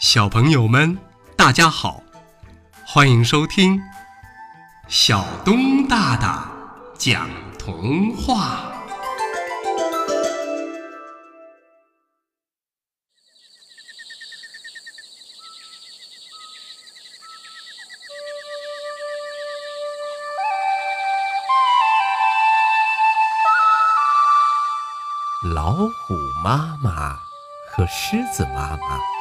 小朋友们，大家好，欢迎收听小东大大讲童话。老虎妈妈和狮子妈妈。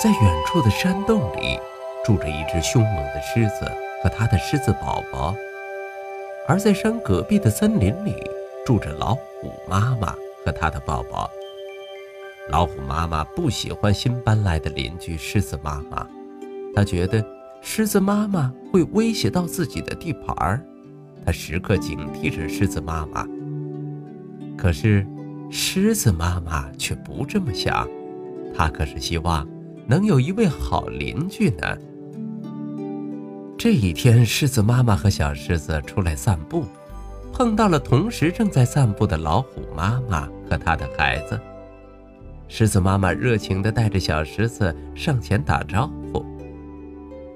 在远处的山洞里，住着一只凶猛的狮子和它的狮子宝宝；而在山隔壁的森林里，住着老虎妈妈和它的宝宝。老虎妈妈不喜欢新搬来的邻居狮子妈妈，她觉得狮子妈妈会威胁到自己的地盘儿，她时刻警惕着狮子妈妈。可是，狮子妈妈却不这么想，她可是希望。能有一位好邻居呢。这一天，狮子妈妈和小狮子出来散步，碰到了同时正在散步的老虎妈妈和她的孩子。狮子妈妈热情地带着小狮子上前打招呼：“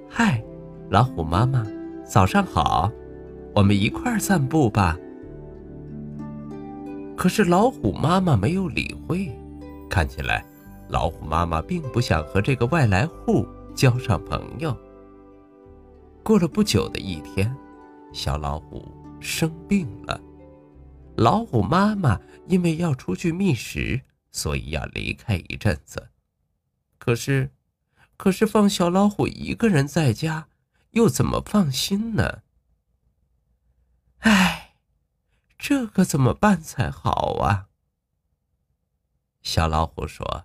嗨，老虎妈妈，早上好，我们一块儿散步吧。”可是老虎妈妈没有理会，看起来。老虎妈妈并不想和这个外来户交上朋友。过了不久的一天，小老虎生病了。老虎妈妈因为要出去觅食，所以要离开一阵子。可是，可是放小老虎一个人在家，又怎么放心呢？唉，这可怎么办才好啊？小老虎说。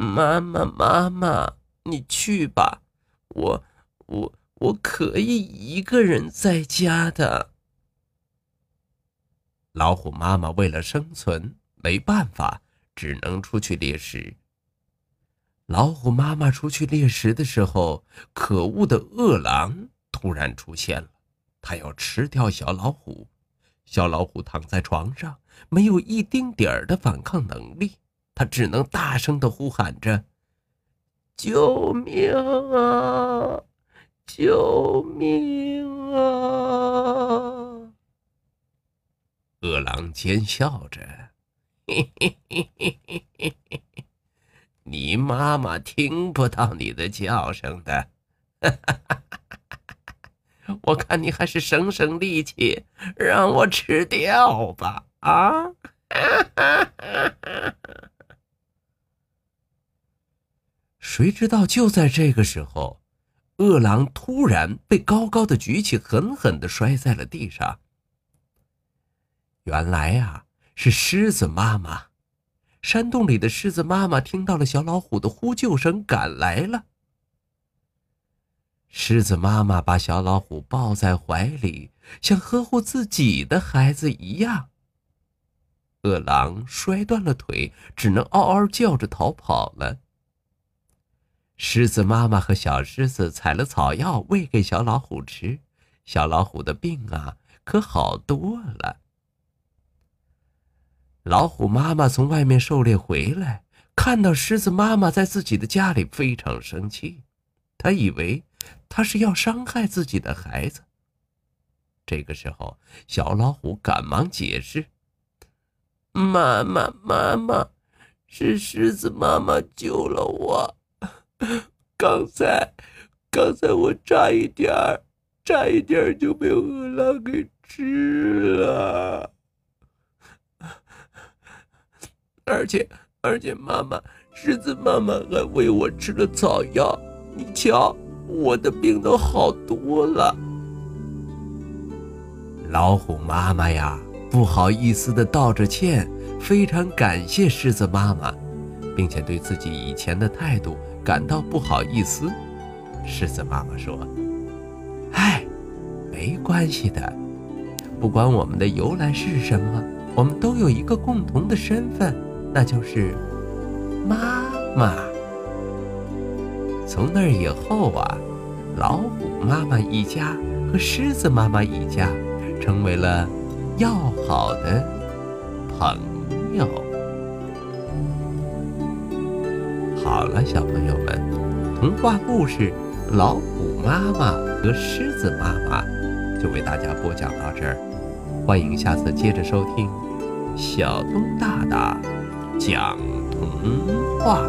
妈妈，妈妈，你去吧，我，我，我可以一个人在家的。老虎妈妈为了生存，没办法，只能出去猎食。老虎妈妈出去猎食的时候，可恶的饿狼突然出现了，它要吃掉小老虎。小老虎躺在床上，没有一丁点儿的反抗能力。他只能大声的呼喊着：“救命啊！救命啊！”饿狼奸笑着：“嘿嘿嘿嘿嘿嘿嘿，你妈妈听不到你的叫声的。我看你还是省省力气，让我吃掉吧！啊！” 谁知道就在这个时候，饿狼突然被高高的举起，狠狠的摔在了地上。原来啊，是狮子妈妈。山洞里的狮子妈妈听到了小老虎的呼救声，赶来了。狮子妈妈把小老虎抱在怀里，像呵护自己的孩子一样。饿狼摔断了腿，只能嗷嗷叫着逃跑了。狮子妈妈和小狮子采了草药喂给小老虎吃，小老虎的病啊可好多了。老虎妈妈从外面狩猎回来，看到狮子妈妈在自己的家里，非常生气。他以为他是要伤害自己的孩子。这个时候，小老虎赶忙解释：“妈妈，妈妈，是狮子妈妈救了我。” 刚才，刚才我差一点儿，差一点儿就被饿狼给吃了。而且，而且，妈妈，狮子妈妈还喂我吃了草药。你瞧，我的病都好多了。老虎妈妈呀，不好意思的道着歉，非常感谢狮子妈妈，并且对自己以前的态度。感到不好意思，狮子妈妈说：“哎，没关系的，不管我们的由来是什么，我们都有一个共同的身份，那就是妈妈。从那以后啊，老虎妈妈一家和狮子妈妈一家成为了要好的朋友。”好了，小朋友们，童话故事《老虎妈妈和狮子妈妈》就为大家播讲到这儿，欢迎下次接着收听小东大大讲童话。